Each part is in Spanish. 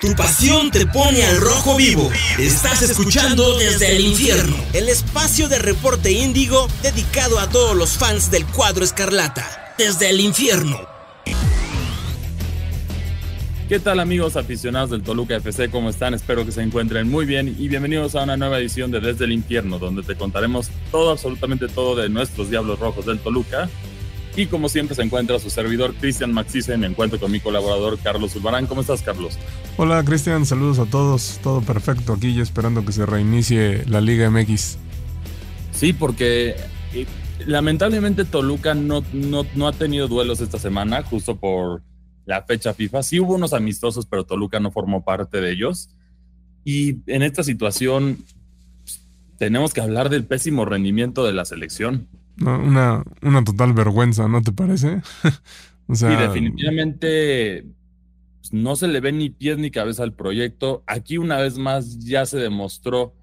Tu pasión te pone al rojo vivo. Estás escuchando desde el infierno. El espacio de reporte índigo dedicado a todos los fans del cuadro escarlata. Desde el infierno. ¿Qué tal amigos aficionados del Toluca FC? ¿Cómo están? Espero que se encuentren muy bien y bienvenidos a una nueva edición de Desde el Infierno, donde te contaremos todo, absolutamente todo de nuestros Diablos Rojos del Toluca y como siempre se encuentra su servidor Cristian Maxice. Me encuentro con mi colaborador Carlos Ulbarán. ¿Cómo estás, Carlos? Hola, Cristian. Saludos a todos. Todo perfecto aquí, ya esperando que se reinicie la Liga MX. Sí, porque eh, lamentablemente Toluca no, no, no ha tenido duelos esta semana, justo por la fecha FIFA. Sí hubo unos amistosos, pero Toluca no formó parte de ellos. Y en esta situación pues, tenemos que hablar del pésimo rendimiento de la selección una, una total vergüenza, ¿no te parece? o sea, definitivamente pues, no se le ve ni pies ni cabeza al proyecto. Aquí una vez más ya se demostró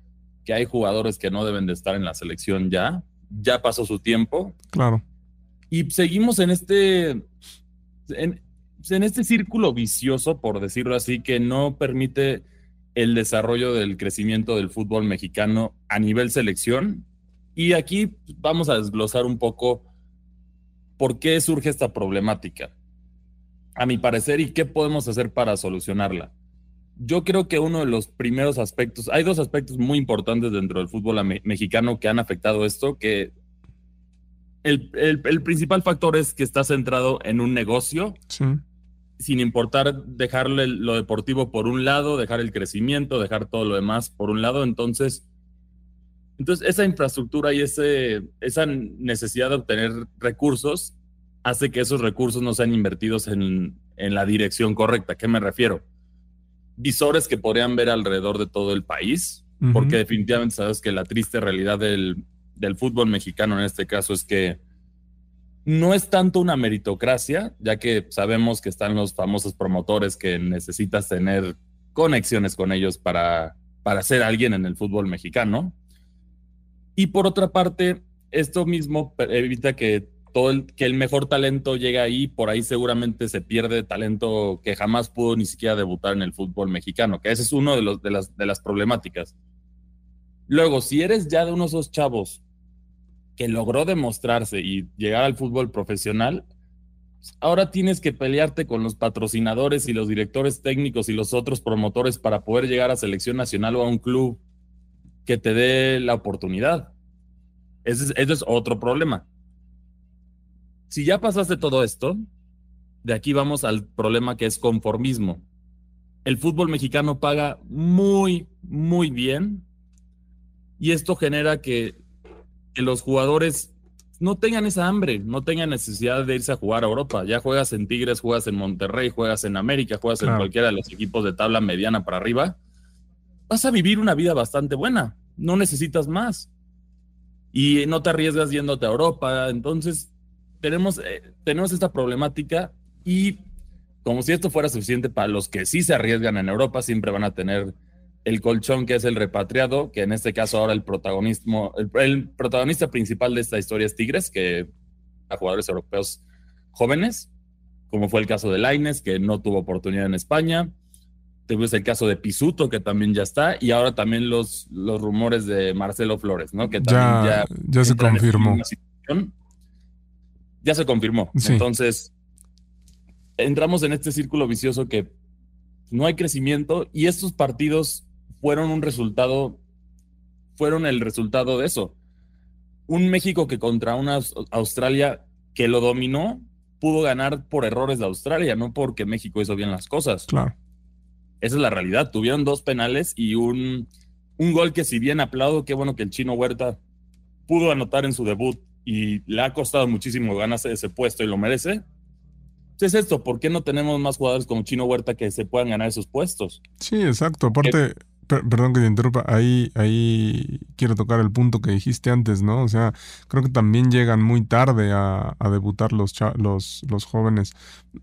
que hay jugadores que no deben de estar en la selección ya. Ya pasó su tiempo. Claro. Y seguimos en este, en, en este círculo vicioso, por decirlo así, que no permite el desarrollo del crecimiento del fútbol mexicano a nivel selección y aquí vamos a desglosar un poco por qué surge esta problemática, a mi parecer, y qué podemos hacer para solucionarla. Yo creo que uno de los primeros aspectos, hay dos aspectos muy importantes dentro del fútbol mexicano que han afectado esto, que el, principal factor es que está centrado en un negocio, sin importar dejarle lo deportivo por un lado, dejar el crecimiento, dejar todo lo demás por un lado. Entonces, entonces, esa infraestructura y ese, esa necesidad de obtener recursos hace que esos recursos no sean invertidos en, la dirección correcta. ¿A qué me refiero? Visores que podrían ver alrededor de todo el país, porque definitivamente sabes que la triste realidad del, del fútbol mexicano en este caso es que no es tanto una meritocracia, ya que sabemos que están los famosos promotores que necesitas tener conexiones con ellos para, para ser alguien en el fútbol mexicano. Y por otra parte, esto mismo evita que todo el, que el mejor talento llegue ahí, por ahí seguramente se pierde talento que jamás pudo ni siquiera debutar en el fútbol mexicano, que ese es uno de, los, de, las, de las problemáticas. Luego, si eres ya de uno de chavos que logró demostrarse y llegar al fútbol profesional, ahora tienes que pelearte con los patrocinadores y los directores técnicos y los otros promotores para poder llegar a selección nacional o a un club que te dé la oportunidad. Ese es, otro problema. Si ya pasaste todo esto, de aquí vamos al problema que es conformismo. El fútbol mexicano paga muy, muy bien y esto genera que, los jugadores no tengan esa hambre, no tengan necesidad de irse a jugar a Europa. Ya juegas en Tigres, juegas en Monterrey, juegas en América, juegas en cualquiera de los equipos de tabla mediana para arriba vas a vivir una vida bastante buena, no necesitas más. Y no te arriesgas yéndote a Europa. Entonces, tenemos, eh, tenemos esta problemática y como si esto fuera suficiente para los que sí se arriesgan en Europa, siempre van a tener el colchón que es el repatriado, que en este caso ahora el protagonismo, el, protagonista principal de esta historia es Tigres, que a jugadores europeos jóvenes, como fue el caso de Laines, que no tuvo oportunidad en España, Tuvimos el caso de Pisuto, que también ya está, y ahora también los, los rumores de Marcelo Flores, ¿no? Que también ya, ya, se confirmó. Ya se confirmó. Entonces, entramos en este círculo vicioso que no hay crecimiento y estos partidos fueron un resultado, fueron el resultado de eso. Un México que contra una Australia que lo dominó, pudo ganar por errores de Australia, no porque México hizo bien las cosas. Claro. Esa es la realidad. Tuvieron dos penales y un, un gol que si bien aplaudo, qué bueno que el chino Huerta pudo anotar en su debut y le ha costado muchísimo ganarse ese puesto y lo merece. Es esto, ¿por qué no tenemos más jugadores como Chino Huerta que se puedan ganar esos puestos? Sí, exacto. Aparte, perdón que te interrumpa, ahí, ahí quiero tocar el punto que dijiste antes, ¿no? O sea, creo que también llegan muy tarde a, debutar los, los, los jóvenes.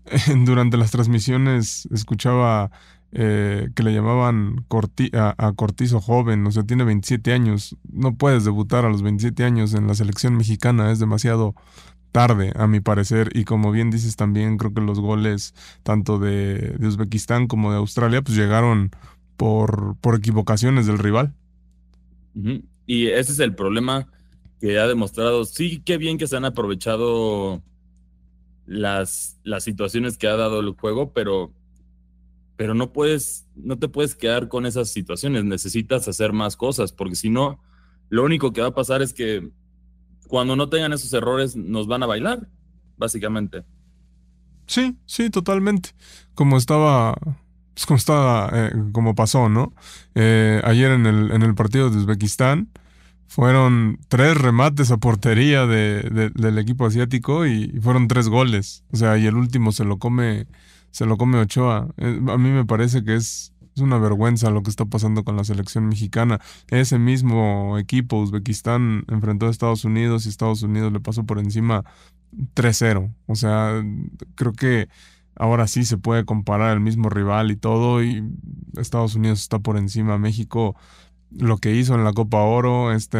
Durante las transmisiones escuchaba eh, que le llamaban a, Cortizo joven, o sea, tiene 27 años, no puedes debutar a los 27 años en la selección mexicana, es demasiado tarde, a mi parecer. Y como bien dices también, creo que los goles tanto de, Uzbekistán como de Australia, pues llegaron por, por equivocaciones del rival. Y ese es el problema que ha demostrado. Sí, qué bien que se han aprovechado las, las situaciones que ha dado el juego, pero, pero no puedes, no te puedes quedar con esas situaciones. Necesitas hacer más cosas, porque si no, lo único que va a pasar es que cuando no tengan esos errores, nos van a bailar, básicamente. Sí, sí, totalmente. Como estaba, pues como estaba, eh, como pasó, ¿no? Eh, ayer en el, en el partido de Uzbekistán, fueron tres remates a portería de, del equipo asiático y, fueron tres goles. O sea, y el último se lo come, se lo come Ochoa. Eh, a mí me parece que es, una vergüenza lo que está pasando con la selección mexicana. Ese mismo equipo, Uzbekistán, enfrentó a Estados Unidos y Estados Unidos le pasó por encima 3-0. O sea, creo que ahora sí se puede comparar el mismo rival y todo y Estados Unidos está por encima. México lo que hizo en la Copa Oro, este,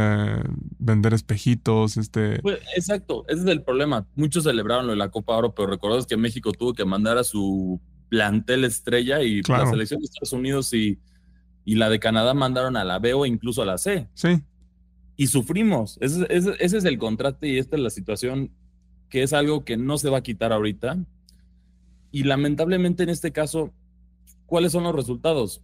vender espejitos, este... Pues, exacto, ese es el problema. Muchos celebraron lo de la Copa Oro, pero recordad que México tuvo que mandar a su plantel estrella y la selección de Estados Unidos y, y, la de Canadá mandaron a la B o incluso a la C. Sí. Y sufrimos. Ese, ese es el contraste y esta es la situación que es algo que no se va a quitar ahorita. Y lamentablemente en este caso, ¿cuáles son los resultados?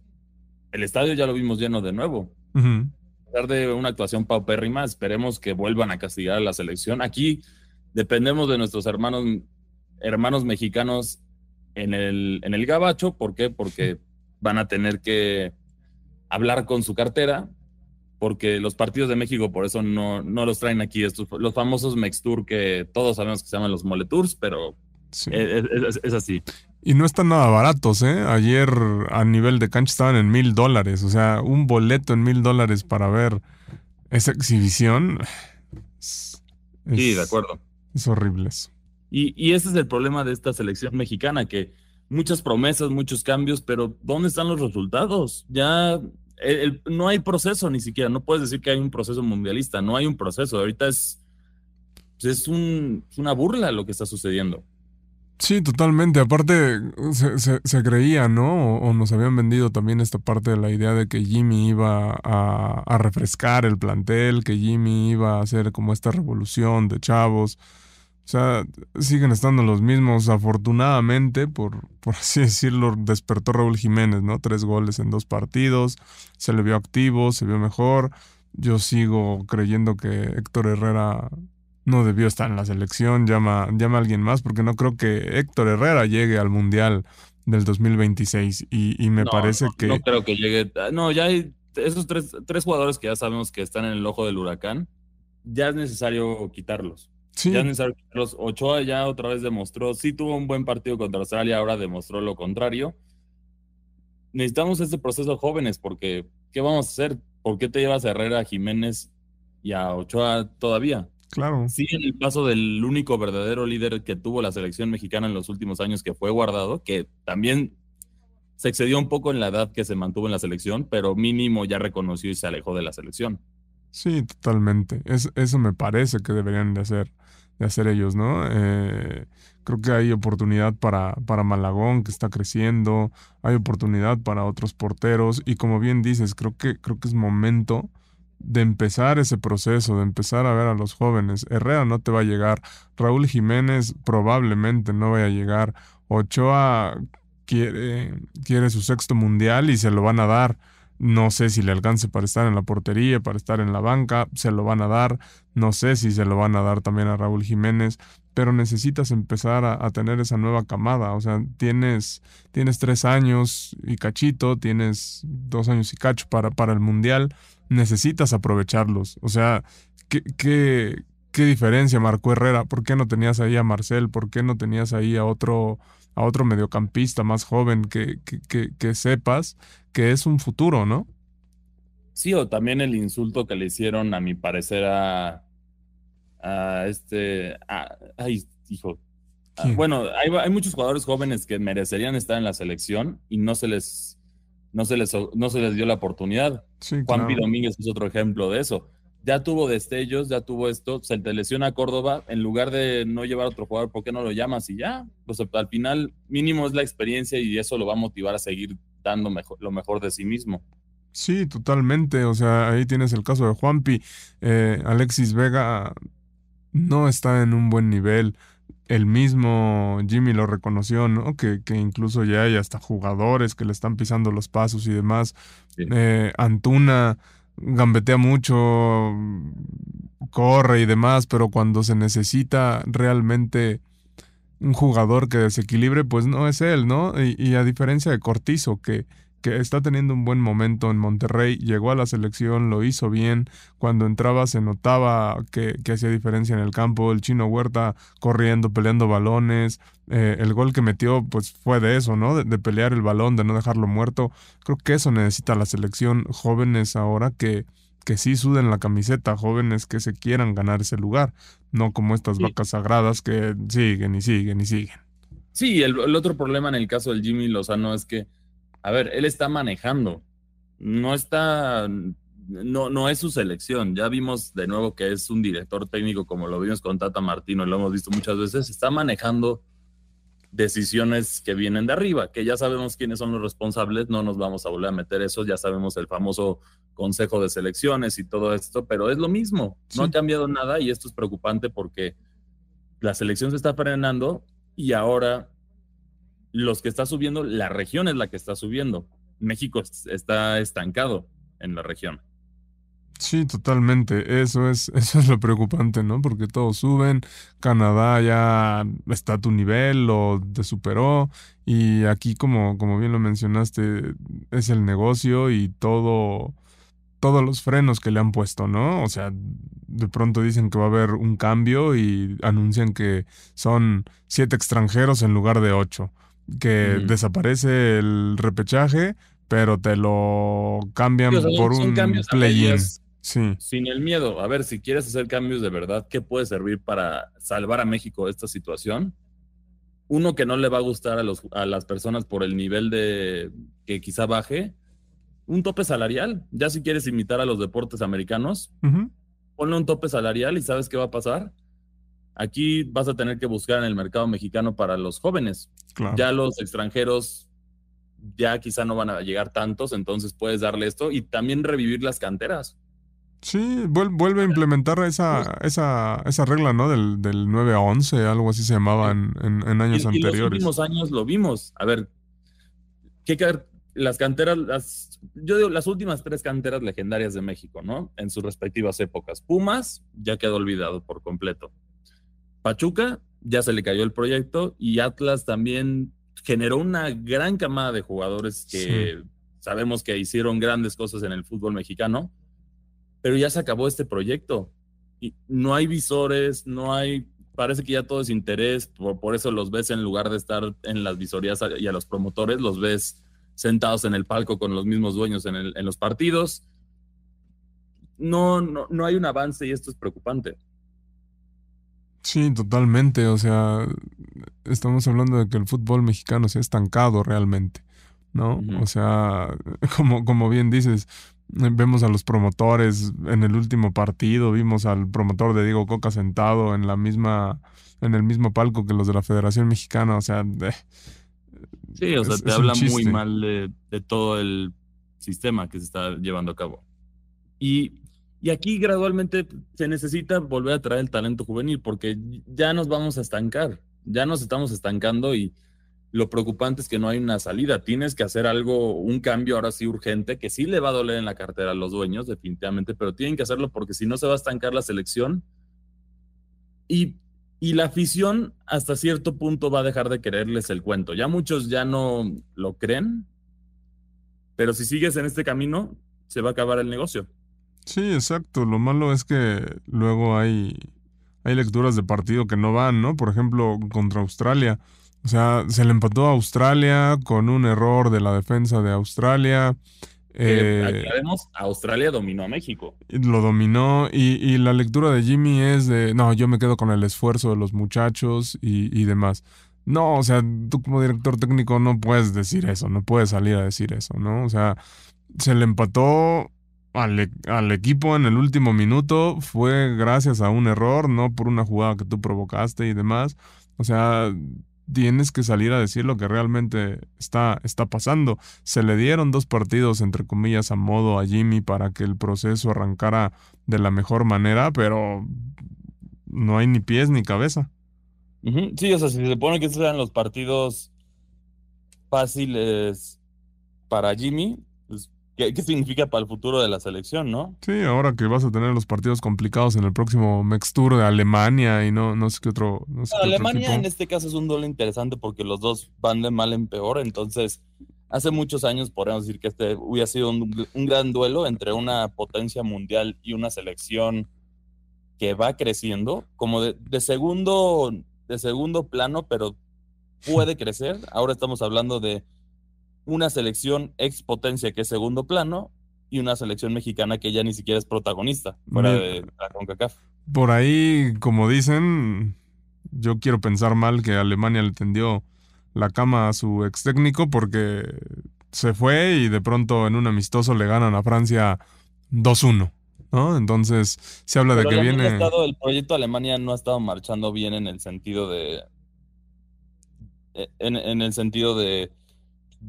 el estadio ya lo vimos lleno de nuevo. A pesar de una actuación paupérrima, esperemos que vuelvan a castigar a la selección. Aquí dependemos de nuestros hermanos, hermanos mexicanos en el, en el Gabacho. ¿Por qué? Porque van a tener que hablar con su cartera, porque los partidos de México por eso no, no los traen aquí, estos, los famosos Mextour que todos sabemos que se llaman los Moletours, pero es, así. Y no están nada baratos, ¿eh? Ayer a nivel de cancha estaban en mil dólares. O sea, un boleto en mil dólares para ver esa exhibición. sí, de acuerdo. Es horrible eso. Y, y ese es el problema de esta selección mexicana, que muchas promesas, muchos cambios, pero ¿dónde están los resultados? Ya no hay proceso ni siquiera. No puedes decir que hay un proceso mundialista. No hay un proceso. Ahorita es, es, un, es una burla lo que está sucediendo. Sí, totalmente. Aparte, se, creía, ¿no? O, nos habían vendido también esta parte de la idea de que Jimmy iba a, refrescar el plantel, que Jimmy iba a hacer como esta revolución de chavos. O sea, siguen estando los mismos. Afortunadamente, por, por así decirlo, despertó Raúl Jiménez, ¿no? Tres goles en dos partidos. Se le vio activo, se vio mejor. Yo sigo creyendo que Héctor Herrera no debió estar en la selección, llama, llama a alguien más, porque no creo que Héctor Herrera llegue al Mundial del 2026 y, y me parece que... No creo que llegue... No, ya hay esos tres, tres jugadores que ya sabemos que están en el ojo del huracán, ya es necesario quitarlos. Sí. Ya es necesario quitarlos. Ochoa ya otra vez demostró, sí tuvo un buen partido contra Australia, ahora demostró lo contrario. Necesitamos este proceso jóvenes porque ¿qué vamos a hacer? ¿Por qué te llevas a Herrera, a Jiménez y a Ochoa todavía? Claro. Sí, en el paso del único verdadero líder que tuvo la selección mexicana en los últimos años, que fue guardado, que también se excedió un poco en la edad que se mantuvo en la selección, pero mínimo ya reconoció y se alejó de la selección. Sí, totalmente. eso me parece que deberían de hacer, de hacer ellos, ¿no? Eh, creo que hay oportunidad para, para Malagón, que está creciendo, hay oportunidad para otros porteros, y como bien dices, creo que, creo que es momento de empezar ese proceso, de empezar a ver a los jóvenes. Herrera no te va a llegar, Raúl Jiménez probablemente no vaya a llegar, Ochoa quiere, quiere su sexto mundial y se lo van a dar. No sé si le alcance para estar en la portería, para estar en la banca, se lo van a dar. No sé si se lo van a dar también a Raúl Jiménez, pero necesitas empezar a, tener esa nueva camada. O sea, tienes, tienes tres años y cachito, tienes dos años y cacho para, para el Mundial necesitas aprovecharlos. O sea, ¿qué, qué, qué diferencia marcó Herrera? ¿Por qué no tenías ahí a Marcel? ¿Por qué no tenías ahí a otro, a otro mediocampista más joven que, que, que, sepas que es un futuro, ¿no? Sí, o también el insulto que le hicieron, a mi parecer, a, a este. ay, hijo. bueno, hay, hay, muchos jugadores jóvenes que merecerían estar en la selección y no se les no se les, no se les dio la oportunidad. Juan P. Domínguez es otro ejemplo de eso. ya tuvo destellos, ya tuvo esto, se te lesiona a Córdoba, en lugar de no llevar a otro jugador, ¿por qué no lo llamas? Y ya, pues al final mínimo es la experiencia y eso lo va a motivar a seguir dando mejor, lo mejor de sí mismo. Sí, totalmente. O sea, ahí tienes el caso de Juanpi. Eh, Alexis Vega no está en un buen nivel. El mismo Jimmy lo reconoció, ¿no? Que, que incluso ya hay hasta jugadores que le están pisando los pasos y demás. Eh, Antuna gambetea mucho, corre y demás, pero cuando se necesita realmente un jugador que desequilibre, pues no es él, ¿no? Y, y a diferencia de Cortizo, que que está teniendo un buen momento en Monterrey, llegó a la selección, lo hizo bien, cuando entraba se notaba que, hacía diferencia en el campo, el chino Huerta corriendo, peleando balones, eh, el gol que metió pues fue de eso, ¿no? De, pelear el balón, de no dejarlo muerto, creo que eso necesita la selección, jóvenes ahora que, que sí suden la camiseta, jóvenes que se quieran ganar ese lugar, no como estas vacas sagradas que siguen y siguen y siguen. Sí, el, el otro problema en el caso del Jimmy Lozano es que a ver, él está manejando, no está, no, no es su selección. Ya vimos de nuevo que es un director técnico, como lo vimos con Tata Martino, y lo hemos visto muchas veces, está manejando decisiones que vienen de arriba, que ya sabemos quiénes son los responsables, no nos vamos a volver a meter eso, ya sabemos el famoso consejo de selecciones y todo esto, pero es lo mismo, no ha cambiado nada y esto es preocupante porque la selección se está frenando y ahora los que está subiendo, la región es la que está subiendo. México está estancado en la región. Sí, totalmente. Eso es, eso es lo preocupante, ¿no? Porque todos suben, Canadá ya está a tu nivel o te superó. Y aquí, como, como bien lo mencionaste, es el negocio y todo, todos los frenos que le han puesto, ¿no? O sea, de pronto dicen que va a haber un cambio y anuncian que son siete extranjeros en lugar de ocho que desaparece el repechaje, pero te lo cambian por un play-in. Sí. Sin el miedo. A ver, si quieres hacer cambios de verdad, ¿qué puede servir para salvar a México de esta situación? Uno que no le va a gustar a, los, a las personas por el nivel de que quizá baje, un tope salarial. Ya si quieres imitar a los deportes americanos, ponle un tope salarial y ¿sabes qué va a pasar? Aquí vas a tener que buscar en el mercado mexicano para los jóvenes. Ya los extranjeros ya quizá no van a llegar tantos, entonces puedes darle esto y también revivir las canteras. Sí, vuelve a implementar esa, esa, esa regla, ¿no? Del, del 9 a 11, algo así se llamaba en, en, años anteriores. En los últimos años lo vimos. A ver, ¿qué, las canteras, las, yo digo, las últimas tres canteras legendarias de México, ¿no? En sus respectivas épocas. Pumas ya quedó olvidado por completo. Pachuca ya se le cayó el proyecto y Atlas también generó una gran camada de jugadores que sabemos que hicieron grandes cosas en el fútbol mexicano, pero ya se acabó este proyecto. Y no hay visores, no hay, parece que ya todo es interés, por, eso los ves en lugar de estar en las visorías y a los promotores, los ves sentados en el palco con los mismos dueños en, en los partidos. No, no, no hay un avance y esto es preocupante. Sí, totalmente. O sea, estamos hablando de que el fútbol mexicano se ha estancado realmente, ¿no? O sea, como, como bien dices, vemos a los promotores en el último partido, vimos al promotor de Diego Coca sentado en la misma, en el mismo palco que los de la Federación Mexicana, o sea, sí, o sea, te habla muy mal de, de todo el sistema que se está llevando a cabo. Y y aquí gradualmente se necesita volver a traer el talento juvenil porque ya nos vamos a estancar, ya nos estamos estancando y lo preocupante es que no hay una salida. Tienes que hacer algo, un cambio ahora sí urgente, que sí le va a doler en la cartera a los dueños, definitivamente, pero tienen que hacerlo porque si no se va a estancar la selección. Y, y la afición hasta cierto punto va a dejar de quererles el cuento. Ya muchos ya no lo creen, pero si sigues en este camino, se va a acabar el negocio. Sí, exacto. Lo malo es que luego hay, hay lecturas de partido que no van, ¿no? Por ejemplo, contra Australia. O sea, se le empató a Australia con un error de la defensa de Australia. Eh, vemos, Australia dominó a México. Lo dominó y, y, la lectura de Jimmy es de, no, yo me quedo con el esfuerzo de los muchachos y, y demás. No, o sea, tú como director técnico no puedes decir eso, no puedes salir a decir eso, ¿no? O sea, se le empató al, e, al, equipo en el último minuto fue gracias a un error, no por una jugada que tú provocaste y demás. O sea, tienes que salir a decir lo que realmente está, está pasando. Se le dieron dos partidos, entre comillas, a modo a Jimmy para que el proceso arrancara de la mejor manera, pero no hay ni pies ni cabeza. Sí, o sea, si se supone que estos eran los partidos fáciles para Jimmy, ¿qué, significa para el futuro de la selección, no? Sí, ahora que vas a tener los partidos complicados en el próximo Mex Tour de Alemania y no, no sé qué otro. Alemania en este caso es un duelo interesante porque los dos van de mal en peor, entonces hace muchos años podríamos decir que este hubiera sido un, un gran duelo entre una potencia mundial y una selección que va creciendo, como de, de segundo de segundo plano, pero puede crecer. Ahora estamos hablando de una selección ex potencia que es segundo plano y una selección mexicana que ya ni siquiera es protagonista fuera de la CONCACAF. Por ahí, como dicen, yo quiero pensar mal que Alemania le tendió la cama a su ex técnico porque se fue y de pronto en un amistoso le ganan a Francia 2-1. ¿no? Entonces, se habla de que viene... el proyecto Alemania no ha estado marchando bien en el sentido de... E, en, el sentido de...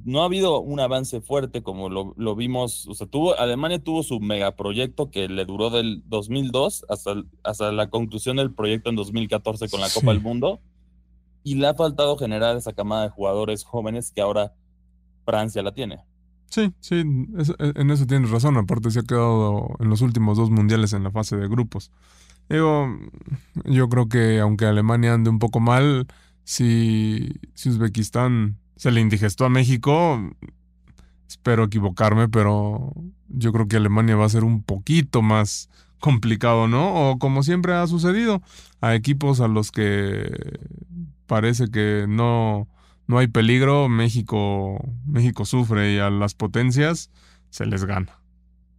No ha habido un avance fuerte como lo, vimos, o sea, tuvo, Alemania tuvo su megaproyecto que le duró del 2002 hasta, hasta la conclusión del proyecto en 2014 con la Copa del Mundo y le ha faltado generar esa camada de jugadores jóvenes que ahora Francia la tiene. Sí, sí, e, en eso tienes razón. Aparte se ha quedado en los últimos dos mundiales en la fase de grupos. Digo, yo creo que aunque Alemania ande un poco mal, si, si Uzbekistán se le indigestó a México, espero equivocarme, pero yo creo que Alemania va a ser un poquito más complicado, ¿no? O como siempre ha sucedido, a equipos a los que parece que no no hay peligro, México, México sufre y a las potencias se les gana.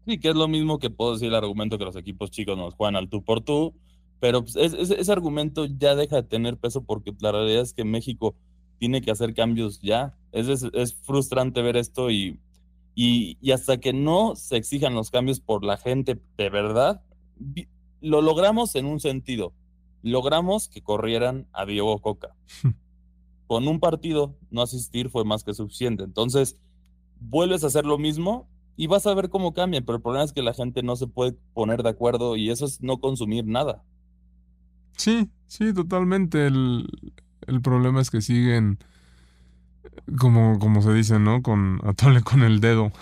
Sí, que es lo mismo que puedo decir el argumento que los equipos chicos nos juegan al tú por tú, pero pues, ese argumento ya deja de tener peso porque la realidad es que México tiene que hacer cambios ya. Es, es, frustrante ver esto y, y, y, hasta que no se exijan los cambios por la gente de verdad, lo logramos en un sentido. Logramos que corrieran a Diego Coca. con un partido no asistir fue más que suficiente. Entonces, vuelves a hacer lo mismo y vas a ver cómo cambia, pero el problema es que la gente no se puede poner de acuerdo y eso es no consumir nada. Sí, sí, totalmente. El, problema es que siguen, como, como se dice, ¿no? Con atole con el dedo.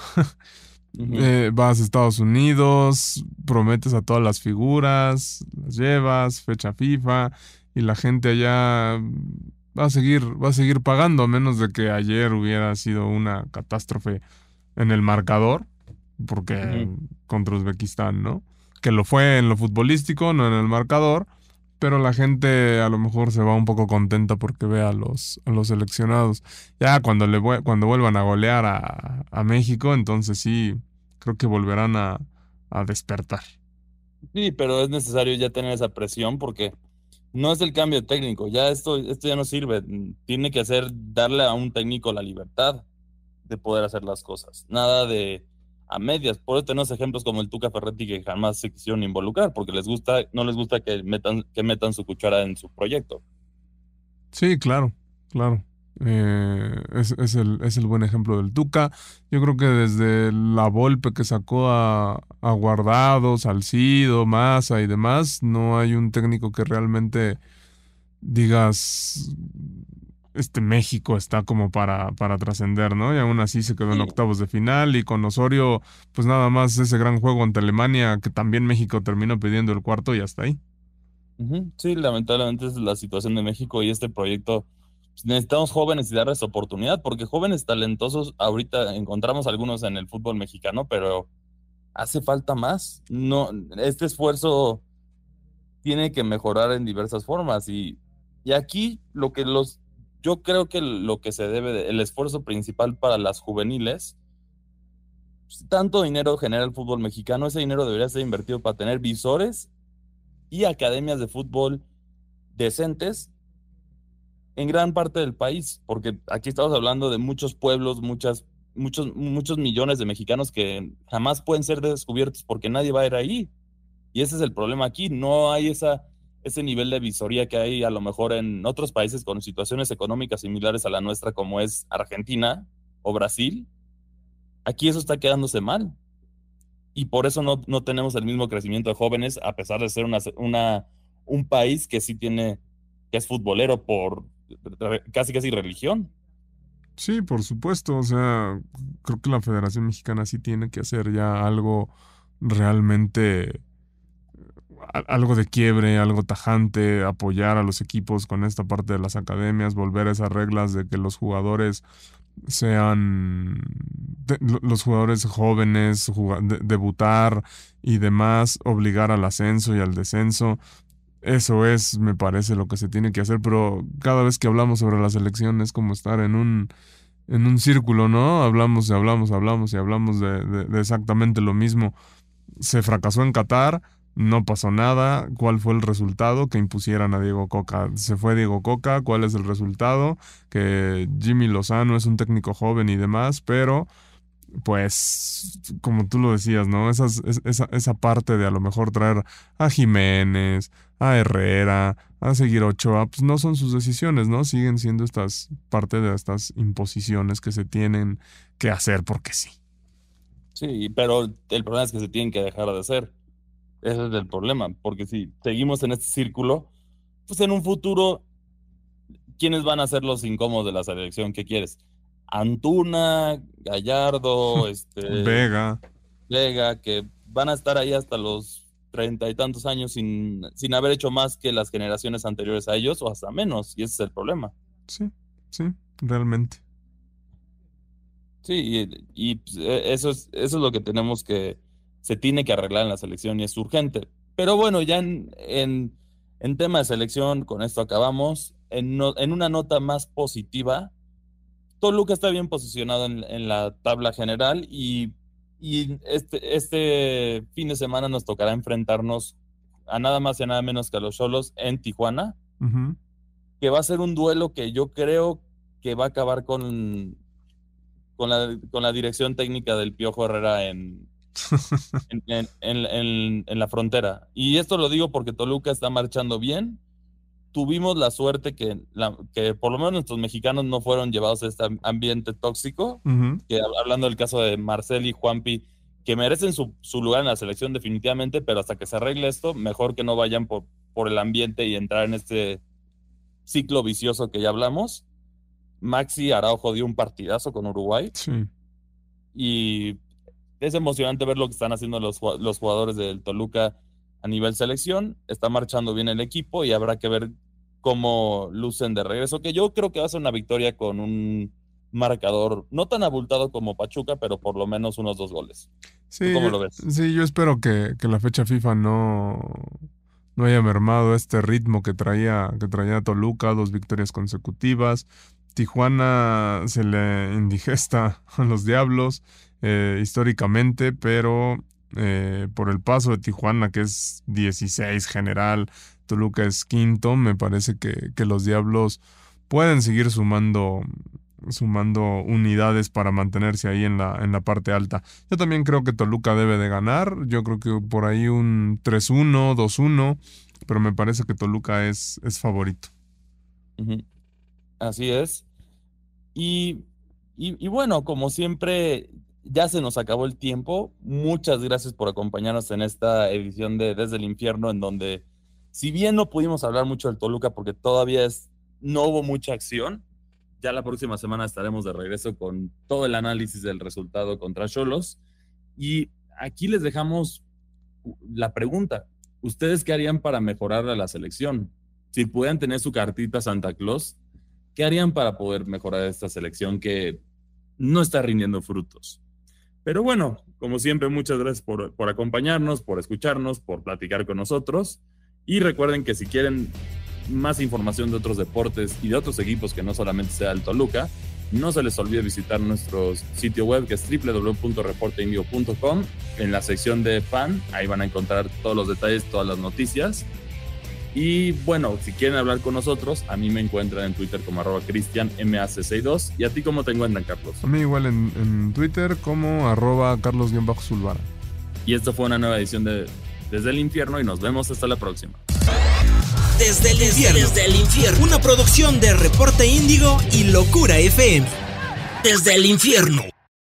Eh, vas a Estados Unidos, prometes a todas las figuras, las llevas, fecha FIFA, y la gente allá va a seguir, va a seguir pagando, a menos de que ayer hubiera sido una catástrofe en el marcador, porque contra Uzbekistán, ¿no? Que lo fue en lo futbolístico, no en el marcador, pero la gente a lo mejor se va un poco contenta porque ve a los, los seleccionados. Ya cuando, le, cuando vuelvan a golear a, a México, entonces sí, creo que volverán a, a despertar. Sí, pero es necesario ya tener esa presión porque no es el cambio técnico, ya esto, esto ya no sirve. Tiene que hacer, darle a un técnico la libertad de poder hacer las cosas. Nada de a medias. Por eso tenemos ejemplos como el Tuca Ferretti que jamás se quisieron involucrar, porque les gusta, no les gusta que metan, que metan su cuchara en su proyecto. Sí, claro, claro. Eh, es, el, es, el, buen ejemplo del Tuca. Yo creo que desde la Volpe que sacó a, a Guardado, Salcido, Massa y demás, no hay un técnico que realmente digas este México está como para, para trascender, ¿no? Y aún así se quedó en octavos de final y con Osorio, pues nada más ese gran juego ante Alemania que también México terminó pidiendo el cuarto y hasta ahí. Sí, lamentablemente es la situación de México y este proyecto necesitamos jóvenes y darles oportunidad, porque jóvenes talentosos, ahorita encontramos algunos en el fútbol mexicano, pero hace falta más. No, este esfuerzo tiene que mejorar en diversas formas y, y aquí lo que los, yo creo que lo que se debe, el esfuerzo principal para las juveniles, pues, tanto dinero genera el fútbol mexicano, ese dinero debería ser invertido para tener visores y academias de fútbol decentes en gran parte del país, porque aquí estamos hablando de muchos pueblos, muchas muchos, muchos millones de mexicanos que jamás pueden ser descubiertos porque nadie va a ir ahí. Y ese es el problema aquí. No hay esa, ese nivel de visoría que hay a lo mejor en otros países con situaciones económicas similares a la nuestra, como es Argentina o Brasil. Aquí eso está quedándose mal. Y por eso no, no tenemos el mismo crecimiento de jóvenes, a pesar de ser una, un país que sí tiene, que es futbolero por casi casi religión. Sí, por supuesto. O sea, creo que la Federación Mexicana sí tiene que hacer ya algo realmente algo de quiebre, algo tajante, apoyar a los equipos con esta parte de las academias, volver a esas reglas de que los jugadores sean los jugadores jóvenes, debutar y demás, obligar al ascenso y al descenso. Eso es, me parece, lo que se tiene que hacer, pero cada vez que hablamos sobre la selección es como estar en un, en un círculo, ¿no? Hablamos y hablamos, hablamos y hablamos de, exactamente lo mismo. Se fracasó en Qatar, no pasó nada. ¿Cuál fue el resultado? Que impusieran a Diego Coca. Se fue Diego Coca. ¿Cuál es el resultado? Que Jimmy Lozano es un técnico joven y demás, pero pues, como tú lo decías, ¿no? esa, esa parte de a lo mejor traer a Jiménez, a Herrera, a seguir Ochoa, pues no son sus decisiones, ¿no? Siguen siendo estas parte de estas imposiciones que se tienen que hacer porque sí. Sí, pero el problema es que se tienen que dejar de hacer. Ese es el problema, porque si seguimos en este círculo, pues en un futuro, ¿quiénes van a ser los incómodos de la selección? ¿Qué quieres? Antuna, Gallardo, este, Vega. Vega, que van a estar ahí hasta los treinta y tantos años sin, sin haber hecho más que las generaciones anteriores a ellos o hasta menos, y ese es el problema. Sí, sí, realmente. Sí, y, pues, e, eso, es, eso es lo que tenemos que, se tiene que arreglar en la selección y es urgente. Pero bueno, ya en, en, tema de selección, con esto acabamos. En, en una nota más positiva, Toluca está bien posicionado en, la tabla general y, este, este fin de semana nos tocará enfrentarnos a nada más y a nada menos que a los Cholos en Tijuana, que va a ser un duelo que yo creo que va a acabar con, con, la, con la dirección técnica del Piojo Herrera en, en, en, la frontera. Y esto lo digo porque Toluca está marchando bien tuvimos la suerte que, que por lo menos nuestros mexicanos no fueron llevados a este ambiente tóxico, que hablando del caso de Marcel y Juanpi, que merecen su, lugar en la selección definitivamente, pero hasta que se arregle esto, mejor que no vayan por, por el ambiente y entrar en este ciclo vicioso que ya hablamos. Maxi Araujo dio un partidazo con Uruguay. Y es emocionante ver lo que están haciendo los, los jugadores del Toluca a nivel selección. Está marchando bien el equipo y habrá que ver cómo lucen de regreso, que yo creo que va a ser una victoria con un marcador no tan abultado como Pachuca, pero por lo menos unos dos goles. Sí, ¿Cómo lo ves? Sí, yo espero que, la fecha FIFA no, no haya mermado este ritmo que traía, que traía Toluca, dos victorias consecutivas. Tijuana se le indigesta a los diablos eh, históricamente, pero eh, por el paso de Tijuana, que es 16 general, Toluca es quinto, me parece que, que los Diablos pueden seguir sumando sumando unidades para mantenerse ahí en la, en la parte alta. Yo también creo que Toluca debe de ganar, yo creo que por ahí un 3-1, 2-1, pero me parece que Toluca es, es favorito. Así es. Y, y, y, bueno, como siempre, ya se nos acabó el tiempo. Muchas gracias por acompañarnos en esta edición de Desde el Infierno, en donde, si bien no pudimos hablar mucho del Toluca porque todavía es, no hubo mucha acción, ya la próxima semana estaremos de regreso con todo el análisis del resultado contra Cholos. Y aquí les dejamos la pregunta. ¿Ustedes qué harían para mejorar a la selección? Si pudieran tener su cartita Santa Claus, ¿qué harían para poder mejorar esta selección que no está rindiendo frutos? Pero bueno, como siempre, muchas gracias por, por acompañarnos, por escucharnos, por platicar con nosotros. Y recuerden que si quieren más información de otros deportes y de otros equipos que no solamente sea el Toluca, no se les olvide visitar nuestro sitio web que es www.reporteindio.com. En la sección de fan, ahí van a encontrar todos los detalles, todas las noticias. Y bueno, si quieren hablar con nosotros, a mí me encuentran en Twitter como arroba cristianmac62. ¿Y a ti cómo te encuentran, Carlos? A mí igual en, Twitter como arroba carlos-zulvara. Y esta fue una nueva edición de Desde el Infierno y nos vemos hasta la próxima. Desde el Infierno. Desde el Infierno. Una producción de Reporte Índigo y Locura FM. Desde el Infierno.